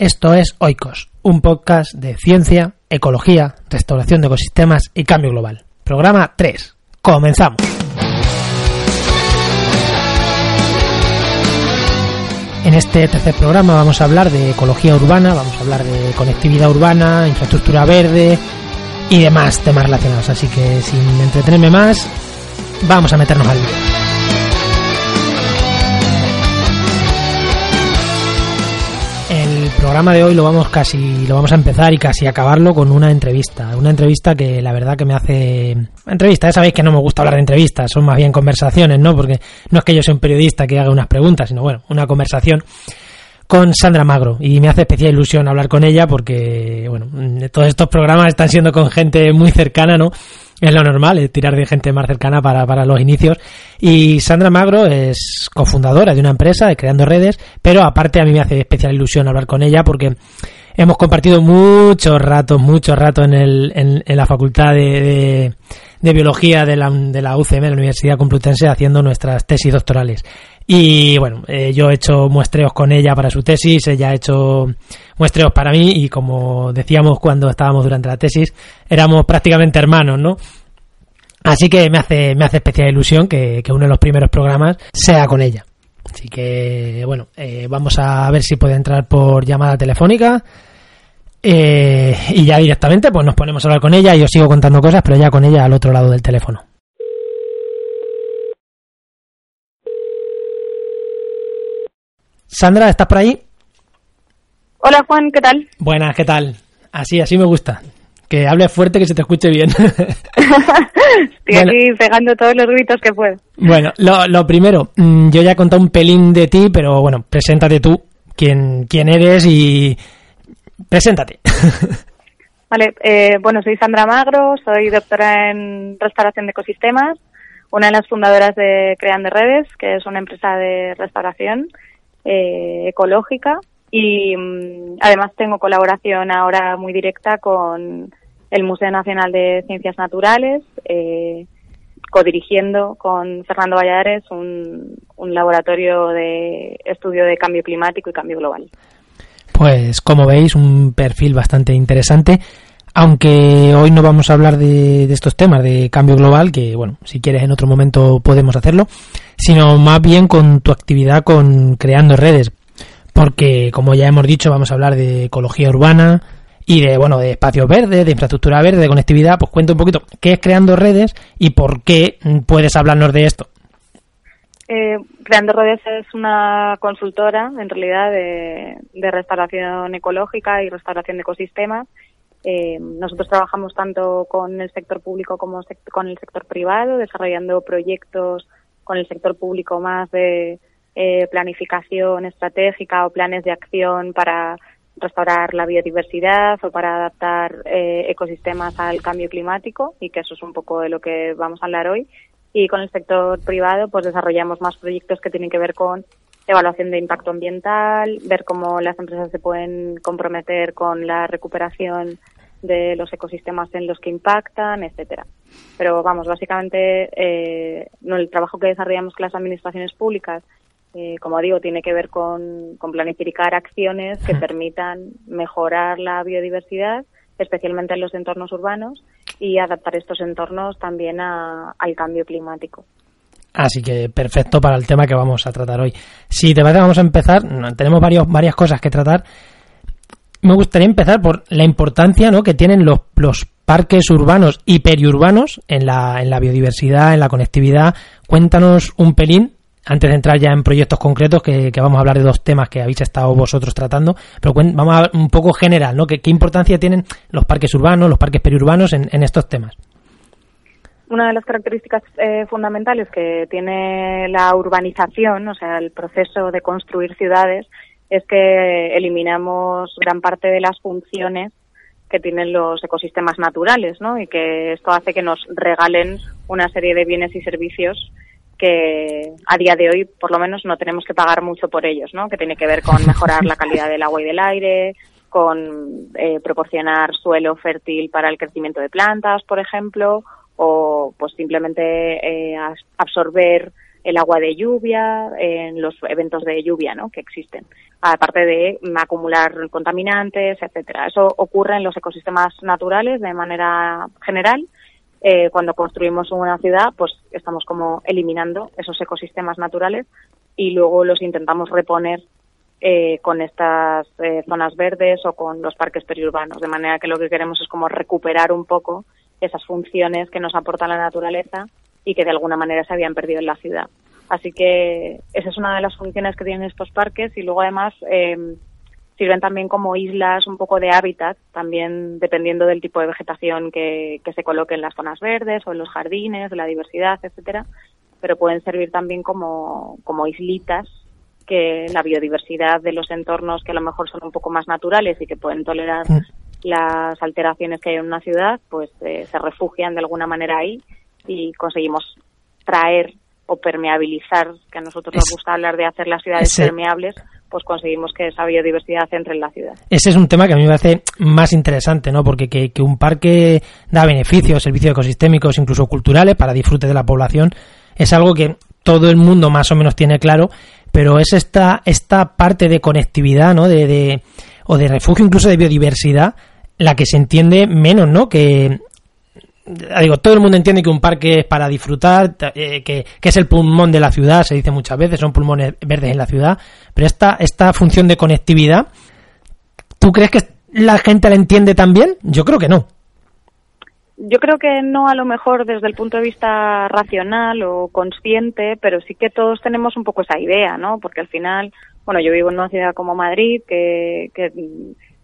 Esto es Oikos, un podcast de ciencia, ecología, restauración de ecosistemas y cambio global. Programa 3. Comenzamos. En este tercer programa vamos a hablar de ecología urbana, vamos a hablar de conectividad urbana, infraestructura verde y demás temas relacionados. Así que sin entretenerme más, vamos a meternos al lío. Programa de hoy lo vamos casi lo vamos a empezar y casi acabarlo con una entrevista, una entrevista que la verdad que me hace entrevista, ya sabéis que no me gusta hablar de entrevistas, son más bien conversaciones, ¿no? Porque no es que yo sea un periodista que haga unas preguntas, sino bueno, una conversación con Sandra Magro y me hace especial ilusión hablar con ella porque bueno, todos estos programas están siendo con gente muy cercana, ¿no? es lo normal, es tirar de gente más cercana para, para los inicios. Y Sandra Magro es cofundadora de una empresa de Creando Redes, pero aparte a mí me hace especial ilusión hablar con ella porque hemos compartido muchos ratos, muchos ratos en, el, en, la Facultad de, de, Biología de la, de la UCM, de la Universidad Complutense, haciendo nuestras tesis doctorales. Y bueno, eh, yo he hecho muestreos con ella para su tesis, ella ha hecho muestreos para mí y como decíamos cuando estábamos durante la tesis, éramos prácticamente hermanos, ¿no? Así que me hace, me hace especial ilusión que, uno de los primeros programas sea con ella. Así que, bueno, eh, vamos a ver si puede entrar por llamada telefónica. Eh, y ya directamente, pues nos ponemos a hablar con ella y os sigo contando cosas, pero ya con ella al otro lado del teléfono. Sandra, ¿estás por ahí? Hola Juan, ¿qué tal? Buenas, ¿qué tal? Así, así me gusta. Que hables fuerte, que se te escuche bien. Estoy aquí pegando todos los gritos que puedo. Bueno, lo, primero, mm, yo ya he contado un pelín de ti, pero bueno, preséntate tú, quién, quién eres y preséntate. Vale, eh, bueno, soy Sandra Magro, soy doctora en restauración de ecosistemas, una de las fundadoras de Creando Redes, que es una empresa de restauración eh, ecológica y mm, además tengo colaboración ahora muy directa con el Museo Nacional de Ciencias Naturales, eh, codirigiendo con Fernando Valladares un, un laboratorio de estudio de cambio climático y cambio global. Pues como veis, un perfil bastante interesante. Aunque hoy no vamos a hablar de, estos temas de cambio global, que bueno, si quieres en otro momento podemos hacerlo, sino más bien con tu actividad con creando redes, porque como ya hemos dicho vamos a hablar de ecología urbana y de bueno de espacios verdes, de infraestructura verde, de conectividad, pues cuenta un poquito qué es creando redes y por qué puedes hablarnos de esto. Eh, creando redes es una consultora en realidad de, de restauración ecológica y restauración de ecosistemas eh, nosotros trabajamos tanto con el sector público como con el sector privado, desarrollando proyectos con el sector público más de eh, planificación estratégica o planes de acción para restaurar la biodiversidad o para adaptar eh, ecosistemas al cambio climático y que eso es un poco de lo que vamos a hablar hoy. Y con el sector privado pues desarrollamos más proyectos que tienen que ver con evaluación de impacto ambiental, ver cómo las empresas se pueden comprometer con la recuperación de los ecosistemas en los que impactan, etcétera. Pero vamos, básicamente eh, el trabajo que desarrollamos con las administraciones públicas, eh, como digo, tiene que ver con, planificar acciones que permitan mejorar la biodiversidad, especialmente en los entornos urbanos, y adaptar estos entornos también al cambio climático. Así que perfecto para el tema que vamos a tratar hoy. Si te parece, vamos a empezar. Tenemos varios, varias cosas que tratar me gustaría empezar por la importancia ¿no? que tienen los, los parques urbanos y periurbanos en la, en la biodiversidad, en la conectividad. Cuéntanos un pelín, antes de entrar ya en proyectos concretos, que, vamos a hablar de dos temas que habéis estado vosotros tratando, pero vamos a un poco general, ¿no? ¿Qué, importancia tienen los parques urbanos, los parques periurbanos en estos temas? Una de las características eh, fundamentales que tiene la urbanización, o sea, el proceso de construir ciudades, es que eliminamos gran parte de las funciones que tienen los ecosistemas naturales, ¿no? Y que esto hace que nos regalen una serie de bienes y servicios que a día de hoy, por lo menos, no tenemos que pagar mucho por ellos, ¿no? Que tiene que ver con mejorar la calidad del agua y del aire, con eh, proporcionar suelo fértil para el crecimiento de plantas, por ejemplo, o pues simplemente eh, absorber el agua de lluvia, en los eventos de lluvia ¿no? que existen, aparte de acumular contaminantes, etcétera. Eso ocurre en los ecosistemas naturales de manera general. Eh, cuando construimos una ciudad, pues estamos como eliminando esos ecosistemas naturales y luego los intentamos reponer eh, con estas eh, zonas verdes o con los parques periurbanos, de manera que lo que queremos es como recuperar un poco esas funciones que nos aporta la naturaleza y que de alguna manera se habían perdido en la ciudad. Así que esa es una de las funciones que tienen estos parques y luego además eh, sirven también como islas un poco de hábitat, también dependiendo del tipo de vegetación que, que se coloque en las zonas verdes o en los jardines, de la diversidad, etcétera, pero pueden servir también como, como islitas que la biodiversidad de los entornos que a lo mejor son un poco más naturales y que pueden tolerar mm. Las alteraciones que hay en una ciudad, pues eh, se refugian de alguna manera ahí y conseguimos traer o permeabilizar, que a nosotros nos gusta hablar de hacer las ciudades permeables, pues conseguimos que esa biodiversidad entre en la ciudad. Ese es un tema que a mí me parece más interesante, ¿no? Porque que, un parque da beneficios, servicios ecosistémicos, incluso culturales, para disfrute de la población, es algo que todo el mundo más o menos tiene claro, pero es esta, esta parte de conectividad, ¿no? De, de, o de refugio incluso de biodiversidad, la que se entiende menos, ¿no? Que digo, todo el mundo entiende que un parque es para disfrutar, eh, que, es el pulmón de la ciudad, se dice muchas veces, son pulmones verdes en la ciudad, pero esta, esta función de conectividad, ¿tú crees que la gente la entiende también? Yo creo que no. Yo creo que no a lo mejor desde el punto de vista racional o consciente, pero sí que todos tenemos un poco esa idea, ¿no? Porque al final, bueno, yo vivo en una ciudad como Madrid, que, que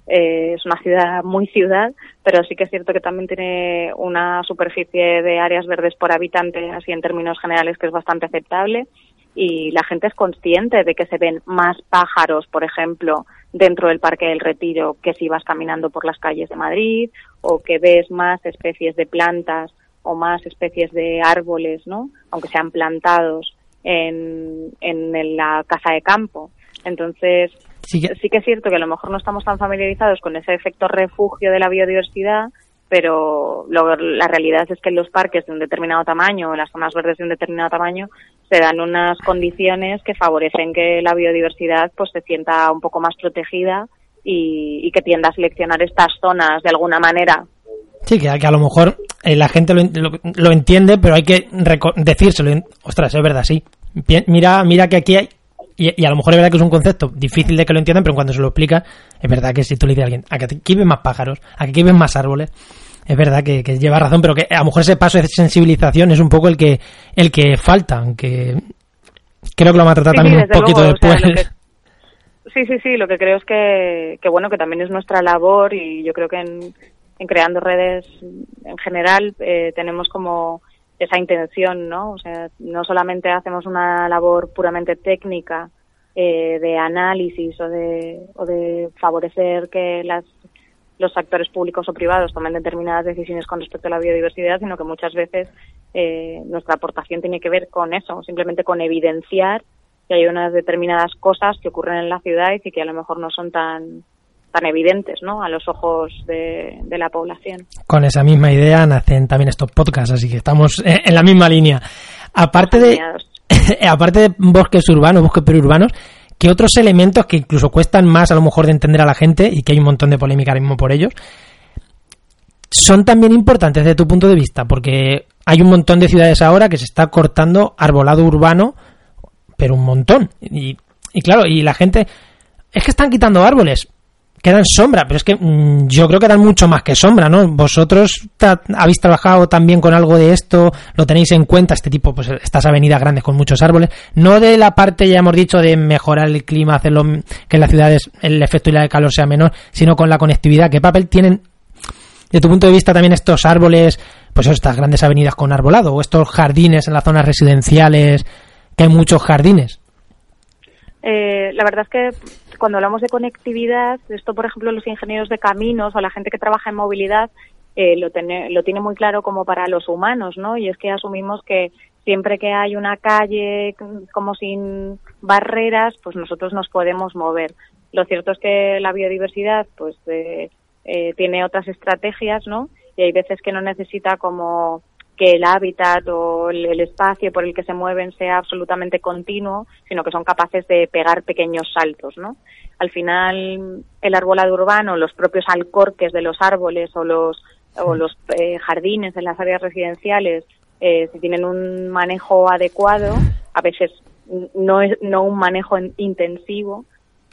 eh, es una ciudad muy ciudad, pero sí que es cierto que también tiene una superficie de áreas verdes por habitante, así en términos generales, que es bastante aceptable. Y la gente es consciente de que se ven más pájaros, por ejemplo, dentro del Parque del Retiro que si vas caminando por las calles de Madrid, o que ves más especies de plantas o más especies de árboles, ¿no? Aunque sean plantados en, en la casa de campo. Entonces, sí que... es cierto que a lo mejor no estamos tan familiarizados con ese efecto refugio de la biodiversidad, pero la realidad es que en los parques de un determinado tamaño, en las zonas verdes de un determinado tamaño, se dan unas condiciones que favorecen que la biodiversidad pues se sienta un poco más protegida y, que tienda a seleccionar estas zonas de alguna manera. Sí, que, a lo mejor eh, la gente lo, entiende, pero hay que decírselo. Ostras, es verdad, sí. Mira, mira que aquí hay y, a lo mejor es verdad que es un concepto difícil de que lo entiendan, pero cuando se lo explica, es verdad que si tú le dices a alguien, a que aquí ven más pájaros, a que aquí ven más árboles, es verdad que, lleva razón, pero que a lo mejor ese paso de sensibilización es un poco el que, el que falta, aunque creo que lo vamos a tratar también un poquito después. sí, sí, sí, lo que creo es que, que, bueno, que también es nuestra labor y yo creo que en, en creando redes en general eh, tenemos como esa intención, ¿no? O sea, no solamente hacemos una labor puramente técnica eh, de análisis o de, o de favorecer que las, los actores públicos o privados tomen determinadas decisiones con respecto a la biodiversidad, sino que muchas veces eh, nuestra aportación tiene que ver con eso, simplemente con evidenciar que hay unas determinadas cosas que ocurren en la ciudad y que a lo mejor no son tan tan evidentes ¿no? a los ojos de, la población. Con esa misma idea nacen también estos podcasts, así que estamos en la misma línea. Aparte de, aparte de bosques urbanos, bosques perurbanos, ¿qué otros elementos que incluso cuestan más a lo mejor de entender a la gente y que hay un montón de polémica ahora mismo por ellos, son también importantes desde tu punto de vista? Porque hay un montón de ciudades ahora que se está cortando arbolado urbano, pero un montón. Y, y claro, y la gente... Es que están quitando árboles quedan sombra, pero es que mm, yo creo que dan mucho más que sombra, ¿no? Vosotros habéis trabajado también con algo de esto, lo tenéis en cuenta, este tipo, pues estas avenidas grandes con muchos árboles, no de la parte, ya hemos dicho, de mejorar el clima, hacerlo que en las ciudades el efecto y la de calor sea menor, sino con la conectividad. ¿Qué papel tienen, de tu punto de vista, también estos árboles, pues estas grandes avenidas con arbolado, o estos jardines en las zonas residenciales, que hay muchos jardines? Eh, la verdad es que cuando hablamos de conectividad, esto, por ejemplo, los ingenieros de caminos o la gente que trabaja en movilidad eh, lo, tiene, lo tiene muy claro como para los humanos, ¿no? Y es que asumimos que siempre que hay una calle como sin barreras, pues nosotros nos podemos mover. Lo cierto es que la biodiversidad, pues, eh, eh, tiene otras estrategias, ¿no? Y hay veces que no necesita como que el hábitat o el, espacio por el que se mueven sea absolutamente continuo, sino que son capaces de pegar pequeños saltos, ¿no? Al final, el arbolado urbano, los propios alcorques de los árboles o los, o los eh, jardines en las áreas residenciales, eh, si tienen un manejo adecuado, a veces no es no un manejo intensivo,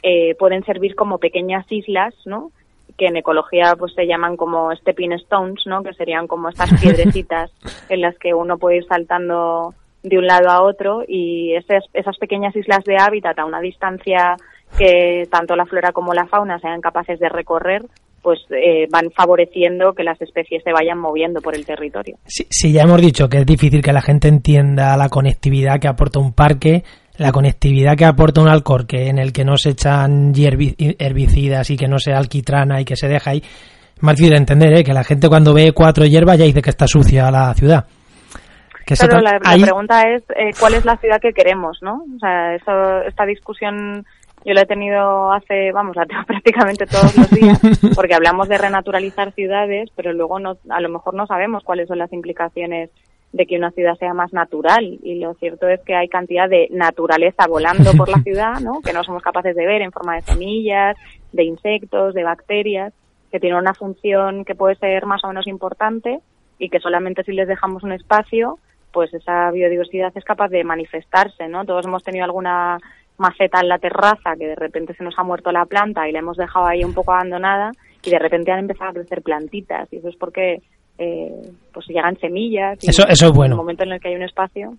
eh, pueden servir como pequeñas islas, ¿no? Que en ecología pues se llaman como stepping stones, ¿no? Que serían como estas piedrecitas en las que uno puede ir saltando de un lado a otro y esas, esas pequeñas islas de hábitat a una distancia que tanto la flora como la fauna sean capaces de recorrer, pues eh, van favoreciendo que las especies se vayan moviendo por el territorio. Sí, ya hemos dicho que es difícil que la gente entienda la conectividad que aporta un parque, la conectividad que aporta un alcorque en el que no se echan herbicidas y que no se alquitrana y que se deja ahí. Más difícil de entender, ¿eh? que la gente cuando ve cuatro hierbas ya dice que está sucia la ciudad. Pero la, pregunta es eh, cuál es la ciudad que queremos, ¿no? O sea, eso, esta discusión yo la he tenido hace, vamos, la tengo prácticamente todos los días, porque hablamos de renaturalizar ciudades, pero luego no, a lo mejor no sabemos cuáles son las implicaciones de que una ciudad sea más natural y lo cierto es que hay cantidad de naturaleza volando por la ciudad, ¿no? Que no somos capaces de ver en forma de semillas, de insectos, de bacterias, que tienen una función que puede ser más o menos importante y que solamente si les dejamos un espacio, pues esa biodiversidad es capaz de manifestarse, ¿no? Todos hemos tenido alguna maceta en la terraza que de repente se nos ha muerto la planta y la hemos dejado ahí un poco abandonada y de repente han empezado a crecer plantitas y eso es porque eh, pues llegan semillas. Y eso, eso es bueno. En el momento en el que hay un espacio.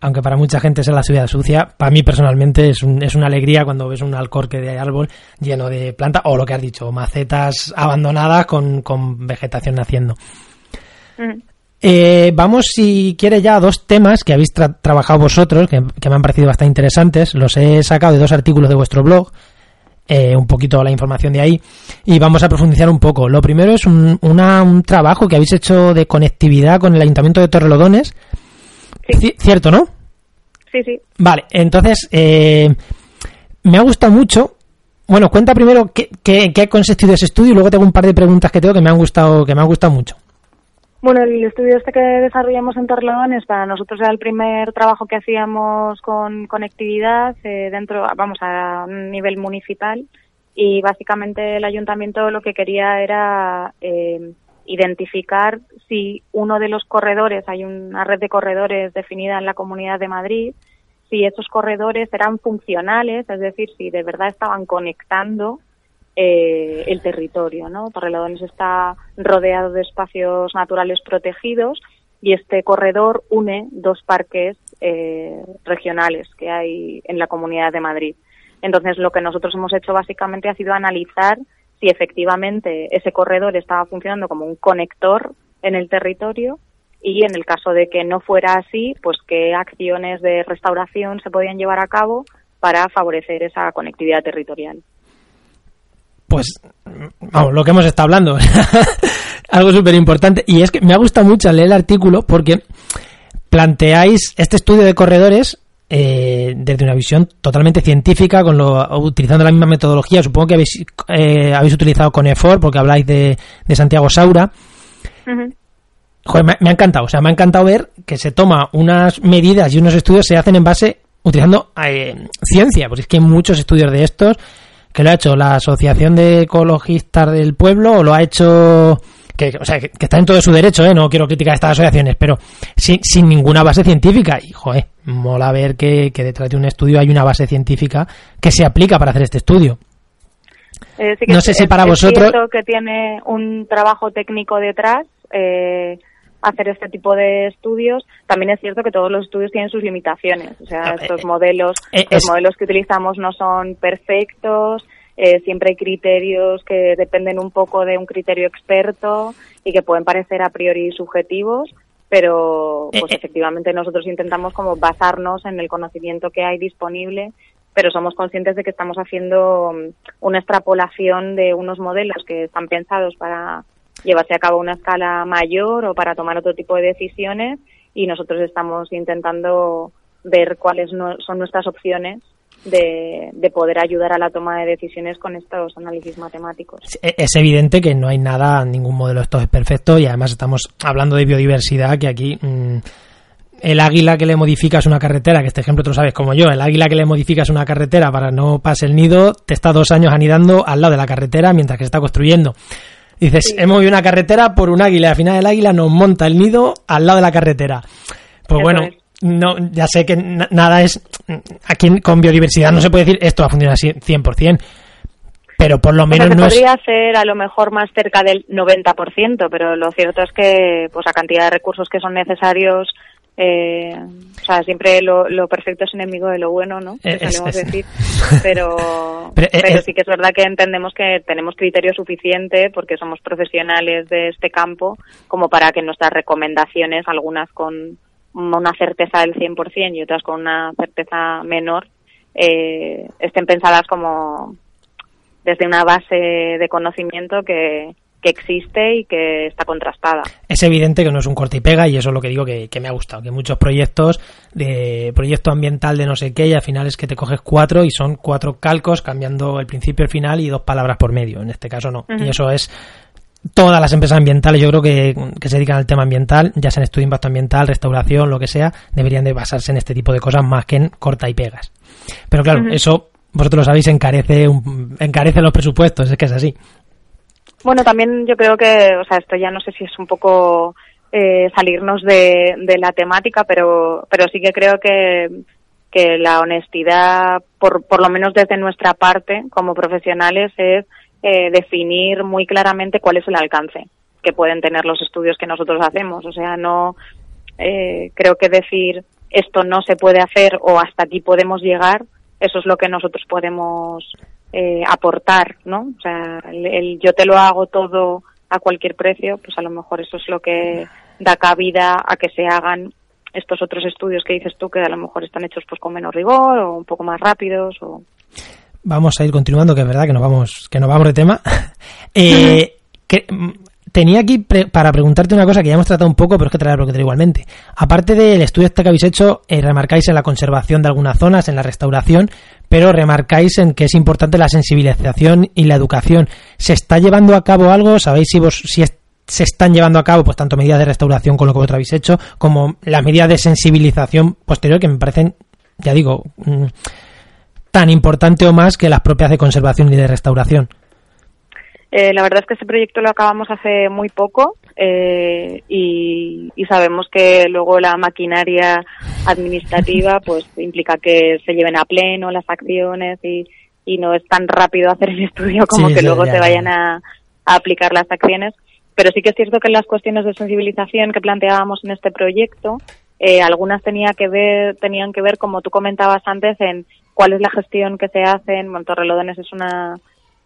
Aunque para mucha gente es la ciudad sucia, para mí personalmente es, un, es una alegría cuando ves un alcorque de árbol lleno de planta o lo que has dicho, macetas abandonadas con, con vegetación naciendo. Eh, vamos, si quiere, ya a dos temas que habéis trabajado vosotros, que, que, me han parecido bastante interesantes. Los he sacado de dos artículos de vuestro blog. Eh, un poquito la información de ahí y vamos a profundizar un poco. Lo primero es un, un trabajo que habéis hecho de conectividad con el Ayuntamiento de Torrelodones. ¿Cierto, no? Sí, sí. Vale, entonces eh, me ha gustado mucho. Bueno, cuenta primero qué, qué, qué ha consistido ese estudio y luego tengo un par de preguntas que tengo que me han gustado, que me han gustado mucho. Bueno, el estudio este que desarrollamos en Torrelodones para nosotros era el primer trabajo que hacíamos con conectividad eh, dentro, vamos, a nivel municipal. Y básicamente el ayuntamiento lo que quería era eh, identificar si uno de los corredores, hay una red de corredores definida en la Comunidad de Madrid, si esos corredores eran funcionales, es decir, si de verdad estaban conectando eh, el territorio. ¿no? Torrelodones está rodeado de espacios naturales protegidos y este corredor une dos parques eh, regionales que hay en la Comunidad de Madrid. Entonces, lo que nosotros hemos hecho básicamente ha sido analizar si efectivamente ese corredor estaba funcionando como un conector en el territorio y en el caso de que no fuera así, pues qué acciones de restauración se podían llevar a cabo para favorecer esa conectividad territorial pues, vamos, lo que hemos estado hablando. Algo súper importante. Y es que me ha gustado mucho leer el artículo porque planteáis este estudio de corredores eh, desde una visión totalmente científica, con lo, utilizando la misma metodología. Supongo que habéis, eh, habéis utilizado Conefor porque habláis de, Santiago Saura. Joder, me, ha encantado. O sea, me ha encantado ver que se toma unas medidas y unos estudios se hacen en base utilizando eh, ciencia, porque es que hay muchos estudios de estos que lo ha hecho la Asociación de Ecologistas del Pueblo o lo ha hecho que, o sea, que, está en todo su derecho, ¿eh? no quiero criticar estas asociaciones, pero sin, sin ninguna base científica. Y, joder, mola ver que, detrás de un estudio hay una base científica que se aplica para hacer este estudio. Eh, no sé si para vosotros. que tiene un trabajo técnico detrás. Eh, hacer este tipo de estudios. También es cierto que todos los estudios tienen sus limitaciones. O sea, ah, estos eh, modelos, eh, los modelos que utilizamos no son perfectos. Eh, siempre hay criterios que dependen un poco de un criterio experto y que pueden parecer a priori subjetivos, pero pues efectivamente nosotros intentamos como basarnos en el conocimiento que hay disponible, pero somos conscientes de que estamos haciendo mm, una extrapolación de unos modelos que están pensados para llevarse a cabo una escala mayor o para tomar otro tipo de decisiones y nosotros estamos intentando ver cuáles son nuestras opciones de, de, poder ayudar a la toma de decisiones con estos análisis matemáticos. E, es evidente que no hay nada, ningún modelo de estos es perfecto y además estamos hablando de biodiversidad que aquí mmm, el águila que le modificas una carretera, que este ejemplo tú lo sabes como yo, el águila que le modificas una carretera para no pase el nido, te está dos años anidando al lado de la carretera mientras que se está construyendo. Dices, sí. hemos movido una carretera por un águila y al final el águila nos monta el nido al lado de la carretera. Pues Eso bueno, es. no, ya sé que nada es. Aquí con biodiversidad no se puede decir esto va a funcionar 100%. Pero por lo menos o sea, no podría es... ser a lo mejor más cerca del 90%, pero lo cierto es que pues la cantidad de recursos que son necesarios eh, o sea, siempre lo, lo, perfecto es enemigo de lo bueno, ¿no? Es, solemos es, decir. Pero, pero, pero, sí que es verdad que entendemos que tenemos criterio suficiente porque somos profesionales de este campo como para que nuestras recomendaciones, algunas con una certeza del 100% y otras con una certeza menor, eh, estén pensadas como desde una base de conocimiento que, que existe y que está contrastada. Es evidente que no es un corte y pega y eso es lo que digo que, que, me ha gustado, que muchos proyectos de proyecto ambiental de no sé qué y al final es que te coges cuatro y son cuatro calcos cambiando el principio, el final y dos palabras por medio, en este caso no. Uh -huh. Y eso es todas las empresas ambientales, yo creo que, que se dedican al tema ambiental, ya sea en estudio de impacto ambiental, restauración, lo que sea, deberían de basarse en este tipo de cosas más que en corta y pegas. Pero claro, uh -huh. eso vosotros lo sabéis, encarece, encarece los presupuestos, es que es así. Bueno, también yo creo que, o sea, esto ya no sé si es un poco eh, salirnos de, la temática, pero, pero sí que creo que, que la honestidad, por, por lo menos desde nuestra parte como profesionales, es eh, definir muy claramente cuál es el alcance que pueden tener los estudios que nosotros hacemos. O sea, no eh, creo que decir esto no se puede hacer o hasta aquí podemos llegar, eso es lo que nosotros podemos eh, aportar, ¿no? O sea, el, el, yo te lo hago todo a cualquier precio, pues a lo mejor eso es lo que da cabida a que se hagan estos otros estudios que dices tú que a lo mejor están hechos pues con menos rigor o un poco más rápidos o vamos a ir continuando que es verdad que nos vamos que nos vamos de tema eh, que tenía aquí pre para preguntarte una cosa que ya hemos tratado un poco, pero es que te la voy igualmente. Aparte del estudio este que habéis hecho, eh, remarcáis en la conservación de algunas zonas, en la restauración, pero remarcáis en que es importante la sensibilización y la educación. ¿Se está llevando a cabo algo? ¿Sabéis si, vos, si es, se están llevando a cabo pues tanto medidas de restauración con lo que vosotros habéis hecho, como las medidas de sensibilización posterior que me parecen, ya digo, mmm, tan importante o más que las propias de conservación y de restauración? Eh, la verdad es que ese proyecto lo acabamos hace muy poco eh, y, y, sabemos que luego la maquinaria administrativa pues implica que se lleven a pleno las acciones y, y no es tan rápido hacer el estudio como sí, que luego ya, se vayan a, a, aplicar las acciones. Pero sí que es cierto que las cuestiones de sensibilización que planteábamos en este proyecto, eh, algunas tenía que ver, tenían que ver, como tú comentabas antes, en cuál es la gestión que se hace. En Montorrelodones es una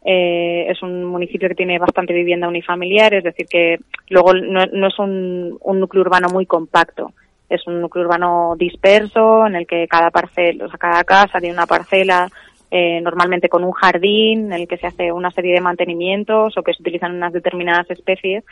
eh, es un municipio que tiene bastante vivienda unifamiliar, es decir, que luego no, no es un, un, núcleo urbano muy compacto, es un núcleo urbano disperso en el que cada parcela, o sea, cada casa tiene una parcela eh, normalmente con un jardín en el que se hace una serie de mantenimientos o que se utilizan unas determinadas especies.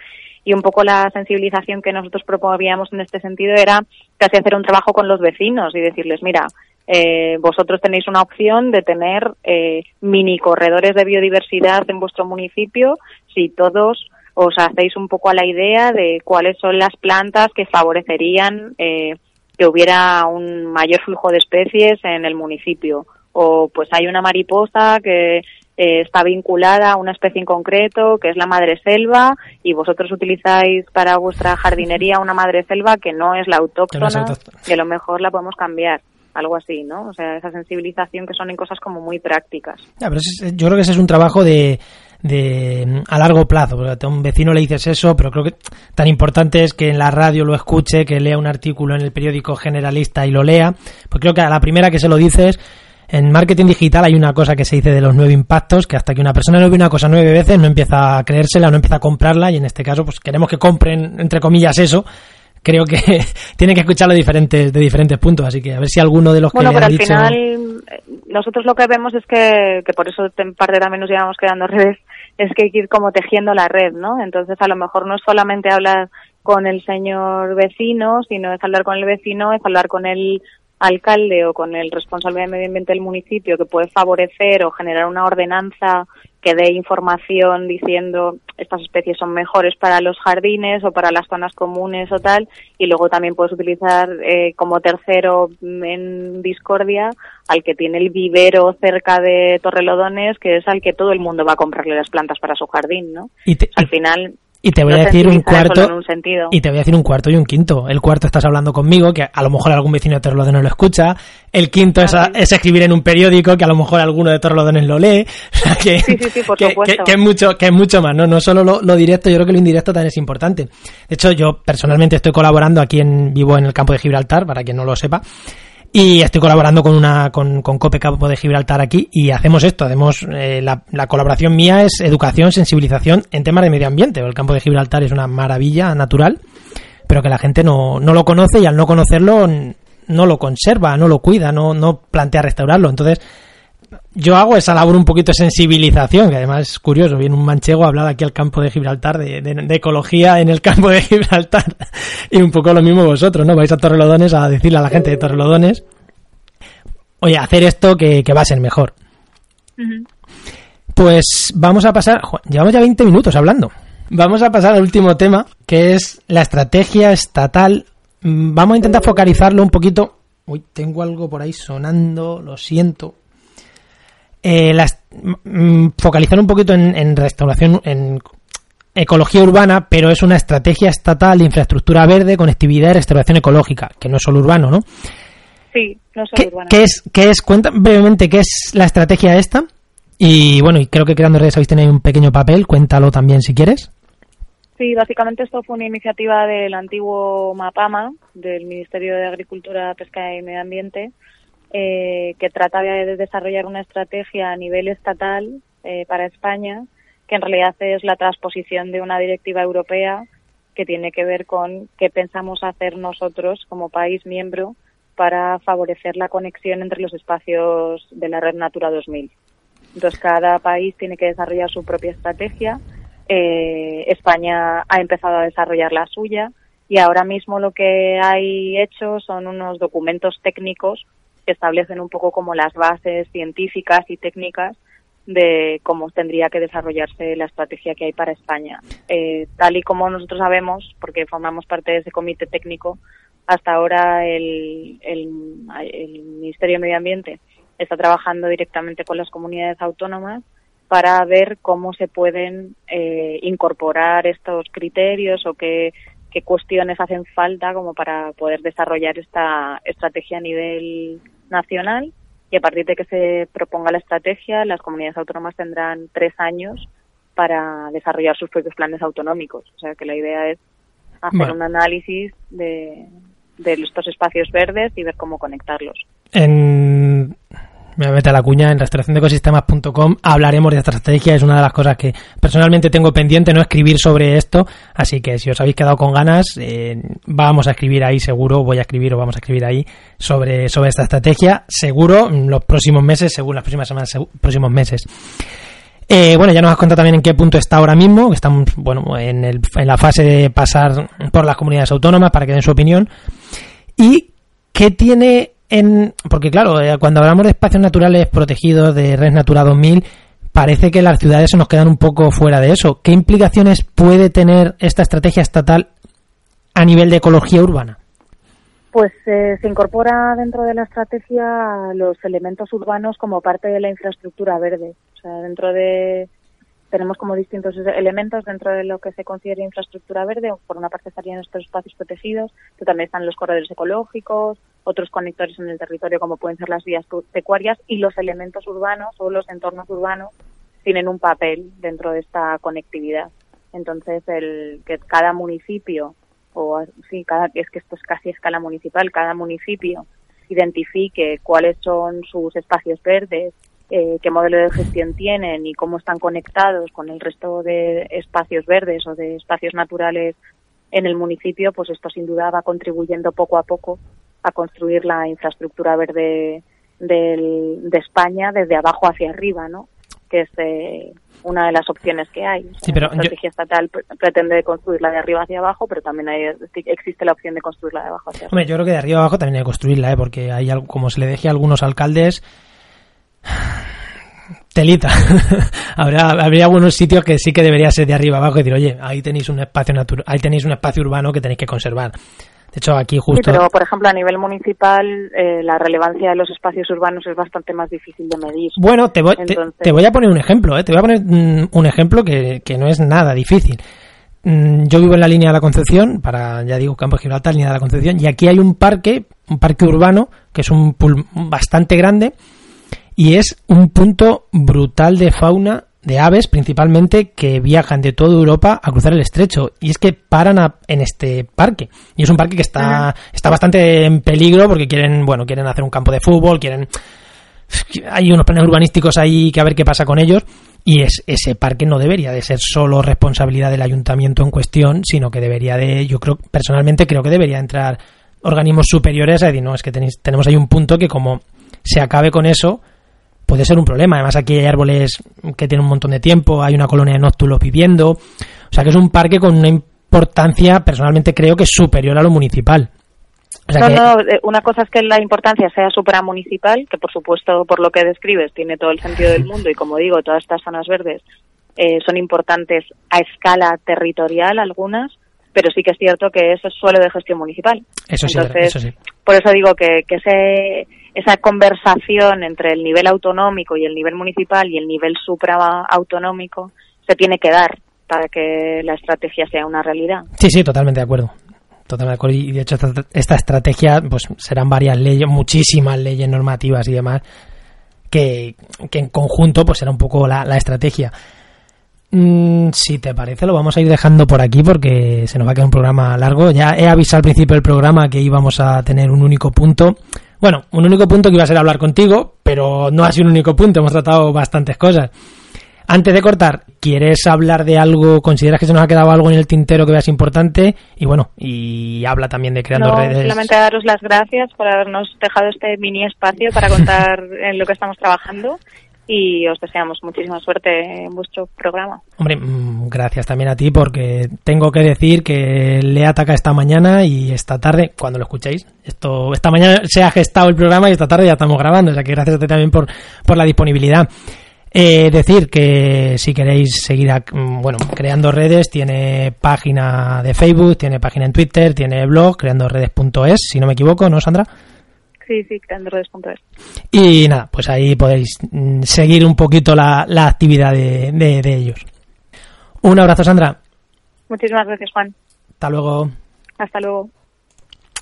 Y un poco la sensibilización que nosotros proponíamos en este sentido era casi hacer un trabajo con los vecinos y decirles, mira, eh, vosotros tenéis una opción de tener eh, mini corredores de biodiversidad en vuestro municipio. Si todos os hacéis un poco a la idea de cuáles son las plantas que favorecerían eh, que hubiera un mayor flujo de especies en el municipio. O pues hay una mariposa que eh, está vinculada a una especie en concreto, que es la madreselva, y vosotros utilizáis para vuestra jardinería una madreselva que no es la autóctona, que, no es autóctona. que a lo mejor la podemos cambiar algo así, ¿no? O sea, esa sensibilización que son en cosas como muy prácticas. Ya, pero ese, yo creo que ese es un trabajo de, de a largo plazo, porque a un vecino le dices eso, pero creo que tan importante es que en la radio lo escuche, que lea un artículo en el periódico generalista y lo lea, pues creo que a la primera que se lo dices, en marketing digital hay una cosa que se dice de los nueve impactos, que hasta que una persona no ve una cosa nueve veces no empieza a creérsela, no empieza a comprarla, y en este caso pues queremos que compren, entre comillas, eso, creo que tiene que escucharlo de diferentes, de diferentes puntos, así que a ver si alguno de los bueno, que pero han al dicho... final nosotros lo que vemos es que, que por eso en parte también nos llevamos quedando al revés, es que hay que ir como tejiendo la red, ¿no? Entonces a lo mejor no es solamente hablar con el señor vecino, sino es hablar con el vecino, es hablar con el alcalde o con el responsable de medio ambiente del municipio que puede favorecer o generar una ordenanza que dé información diciendo estas especies son mejores para los jardines o para las zonas comunes o tal y luego también puedes utilizar eh, como tercero en discordia al que tiene el vivero cerca de Torrelodones que es al que todo el mundo va a comprarle las plantas para su jardín no y al final y te voy a decir un cuarto. y te voy a decir un cuarto y un quinto. El cuarto estás hablando conmigo, que a lo mejor algún vecino de Torrelodones lo escucha. El quinto es, ah, escribir en un periódico, que a lo mejor alguno de Torrelodones lo lee. que, sí, sí, sí, por que, que, es mucho, que es mucho más, ¿no? No solo lo, directo, yo creo que lo indirecto también es importante. De hecho, yo personalmente estoy colaborando aquí en vivo en el campo de Gibraltar, para quien no lo sepa. Y estoy colaborando con una con, con Cope Campo de Gibraltar aquí y hacemos esto, hacemos eh, la, la, colaboración mía es educación, sensibilización en temas de medio ambiente. El campo de Gibraltar es una maravilla natural, pero que la gente no, no lo conoce y al no conocerlo no lo conserva, no lo cuida, no, no plantea restaurarlo. Entonces, yo hago esa labor un poquito de sensibilización, que además es curioso, viene un manchego a hablar aquí al campo de Gibraltar, de, de, ecología en el campo de Gibraltar, y un poco lo mismo vosotros, ¿no? Vais a Torrelodones a decirle a la gente de Torrelodones, oye, hacer esto que, va a ser mejor. Pues vamos a pasar, llevamos ya 20 minutos hablando. Vamos a pasar al último tema, que es la estrategia estatal. Mm, vamos a intentar focalizarlo un poquito. Uy, tengo algo por ahí sonando, lo siento eh, las, mm, focalizar un poquito en, restauración, en ecología urbana, pero es una estrategia estatal de infraestructura verde, conectividad y restauración ecológica, que no es solo urbano, ¿no? Sí, no es solo urbano. ¿Qué es, qué es, cuenta brevemente qué es la estrategia esta? Y bueno, y creo que Creando Redes habéis tenido un pequeño papel, cuéntalo también si quieres. Sí, básicamente esto fue una iniciativa del antiguo MAPAMA, del Ministerio de Agricultura, Pesca y Medio Ambiente, eh, que trata de desarrollar una estrategia a nivel estatal eh, para España, que en realidad es la transposición de una directiva europea que tiene que ver con qué pensamos hacer nosotros como país miembro para favorecer la conexión entre los espacios de la red Natura 2000. Entonces, cada país tiene que desarrollar su propia estrategia. Eh, España ha empezado a desarrollar la suya y ahora mismo lo que hay hecho son unos documentos técnicos establecen un poco como las bases científicas y técnicas de cómo tendría que desarrollarse la estrategia que hay para España. Eh, tal y como nosotros sabemos, porque formamos parte de ese comité técnico, hasta ahora el, el, Ministerio de Medio Ambiente está trabajando directamente con las comunidades autónomas para ver cómo se pueden eh, incorporar estos criterios o qué, qué cuestiones hacen falta como para poder desarrollar esta estrategia a nivel nacional y a partir de que se proponga la estrategia, las comunidades autónomas tendrán tres años para desarrollar sus propios planes autonómicos. O sea que la idea es hacer un análisis de, de estos espacios verdes y ver cómo conectarlos. En me mete a la cuña en restauraciondeecosistemas.com hablaremos de esta estrategia es una de las cosas que personalmente tengo pendiente no escribir sobre esto. Así que si os habéis quedado con ganas eh, vamos a escribir ahí seguro voy a escribir o vamos a escribir ahí sobre sobre esta estrategia. Seguro en los próximos meses según las próximas semanas próximos meses. Eh, bueno, ya nos has contado también en qué punto está ahora mismo, estamos bueno, en, el, en la fase de pasar por las comunidades autónomas para que den su opinión. ¿Y qué tiene en, porque claro, eh, cuando hablamos de espacios naturales protegidos de Red Natura 2000, parece que las ciudades se nos quedan un poco fuera de eso. ¿Qué implicaciones puede tener esta estrategia estatal a nivel de ecología urbana? Pues eh, se incorpora dentro de la estrategia los elementos urbanos como parte de la infraestructura verde. O sea, dentro de tenemos como distintos elementos dentro de lo que se considera infraestructura verde. Por una parte estarían estos espacios protegidos, pero también están los corredores ecológicos, otros conectores en el territorio como pueden ser las vías pecuarias y los elementos urbanos o los entornos urbanos tienen un papel dentro de esta conectividad. Entonces, el que cada municipio, o sí, cada, es que esto es casi escala municipal, cada municipio identifique cuáles son sus espacios verdes, eh, qué modelo de gestión tienen y cómo están conectados con el resto de espacios verdes o de espacios naturales en el municipio, pues esto sin duda va contribuyendo poco a poco a construir la infraestructura verde de España desde abajo hacia arriba, ¿no? que es eh, una de las opciones que hay. sí, pero la estrategia estatal pretende construirla de arriba hacia abajo, pero también hay, existe la opción de construirla de abajo hacia arriba. Hombre, yo creo que de arriba abajo también hay que construirla, ¿eh? porque hay algo, como se le deje a algunos alcaldes telita. habría, habría algunos sitios que sí que debería ser de arriba abajo y decir, oye, ahí tenéis un espacio natural, ahí tenéis un espacio urbano que tenéis que conservar. De hecho, aquí justo. Sí, pero por ejemplo, a nivel municipal, eh, la relevancia de los espacios urbanos es bastante más difícil de medir. Bueno, te voy, te, voy a poner un ejemplo, ¿eh? Te voy a poner mm, un ejemplo que, que no es nada difícil. Mm, yo vivo en la línea de la Concepción, para, ya digo, Campo de Gibraltar, línea de la Concepción, y aquí hay un parque, un parque urbano, que es un bastante grande, y es un punto brutal de fauna de aves principalmente que viajan de toda Europa a cruzar el estrecho. Y es que paran en este parque. Y es un parque que está está bastante en peligro porque quieren bueno quieren hacer un campo de fútbol quieren hay unos planes urbanísticos ahí que a ver qué pasa con ellos. Y es, ese parque no debería de ser solo responsabilidad del ayuntamiento en cuestión sino que debería de yo creo personalmente creo que debería entrar organismos superiores a decir no es que tenéis, tenemos ahí un punto que como se acabe con eso puede ser un problema. Además, aquí hay árboles que tienen un montón de tiempo, hay una colonia de nóctulos viviendo. O sea, que es un parque con una importancia, personalmente creo que es superior a lo municipal. no, no, eh, una cosa es que la importancia sea supramunicipal, que por supuesto, por lo que describes, tiene todo el sentido del mundo y como digo, todas estas zonas verdes eh, son importantes a escala territorial algunas, pero sí que es cierto que eso es suelo de gestión municipal. Eso sí, eso sí. Por eso digo que, que ese esa conversación entre el nivel autonómico y el nivel municipal y el nivel supraautonómico se tiene que dar para que la estrategia sea una realidad. Sí, sí, totalmente de acuerdo. Totalmente de acuerdo. Y de hecho esta, estrategia pues serán varias leyes, muchísimas leyes normativas y demás que, en conjunto pues será un poco la, estrategia. Mm, si te parece, lo vamos a ir dejando por aquí porque se nos va a quedar un programa largo. Ya he avisado al principio del programa que íbamos a tener un único punto. Bueno, un único punto que iba a ser hablar contigo, pero no ha sido un único punto, hemos tratado bastantes cosas. Antes de cortar, ¿quieres hablar de algo? ¿Consideras que se nos ha quedado algo en el tintero que veas importante? Y bueno, y habla también de creando no, redes. Solamente daros las gracias por habernos dejado este mini espacio para contar en lo que estamos trabajando y os deseamos muchísima suerte en vuestro programa. Hombre, mm, gracias también a ti porque tengo que decir que le ataca esta mañana y esta tarde, cuando lo escuchéis, esto esta mañana se ha gestado el programa y esta tarde ya estamos grabando, o sea que gracias a ti también por, por la disponibilidad. Eh, decir que si queréis seguir mm, bueno creando redes tiene página de Facebook tiene página en Twitter tiene blog creandoredes.es si no me equivoco no Sandra Sí, sí, creandoredes.es. Y nada, pues ahí podéis mm, seguir un poquito la, la actividad de, de, ellos. Un abrazo, Sandra. Muchísimas gracias, Juan. Hasta luego. Hasta luego.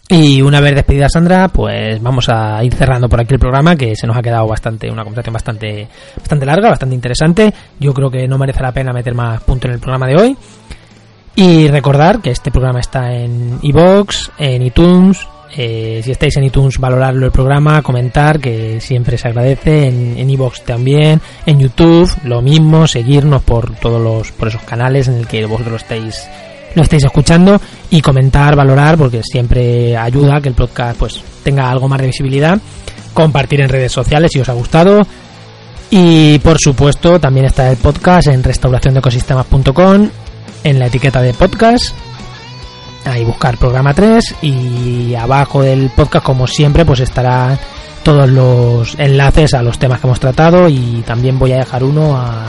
Y una vez despedida Sandra, pues vamos a ir cerrando por aquí el programa, que se nos ha quedado bastante, una conversación bastante, bastante larga, bastante interesante. Yo creo que no merece la pena meter más puntos en el programa de hoy. Y recordar que este programa está en iVoox, en iTunes, eh, si estáis en iTunes, valorarlo el programa, comentar, que siempre se agradece. En iVoox también, en YouTube, lo mismo, seguirnos por todos los, por esos canales en el que vosotros lo estáis, lo estáis escuchando y comentar, valorar, porque siempre ayuda a que el podcast pues tenga algo más de visibilidad. Compartir en redes sociales si os ha gustado. Y por supuesto, también está el podcast en restauraciondeecosistemas.com, en la etiqueta de podcast ahí buscar programa 3 y abajo del podcast como siempre pues estará todos los enlaces a los temas que hemos tratado y también voy a dejar uno a,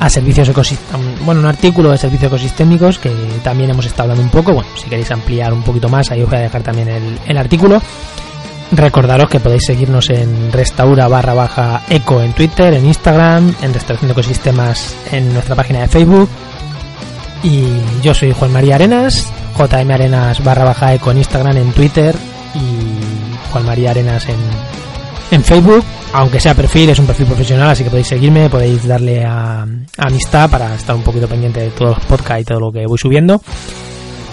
a servicios ecosistémicos, bueno, un artículo de servicios ecosistémicos que también hemos estado hablando un poco, bueno, si queréis ampliar un poquito más, ahí os voy a dejar también el, el artículo. Recordaros que podéis seguirnos en restaura barra baja eco en Twitter, en Instagram, en restauración de ecosistemas en nuestra página de Facebook. Y yo soy Juan María Arenas, JM Arenas barra baja eco en Instagram, en Twitter y Juan María Arenas en, en Facebook. Aunque sea perfil, es un perfil profesional, así que podéis seguirme, podéis darle a, amistad para estar un poquito pendiente de todos los podcasts y todo lo que voy subiendo.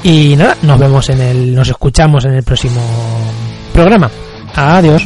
Y nada, nos vemos en el, nos escuchamos en el próximo programa. Adiós.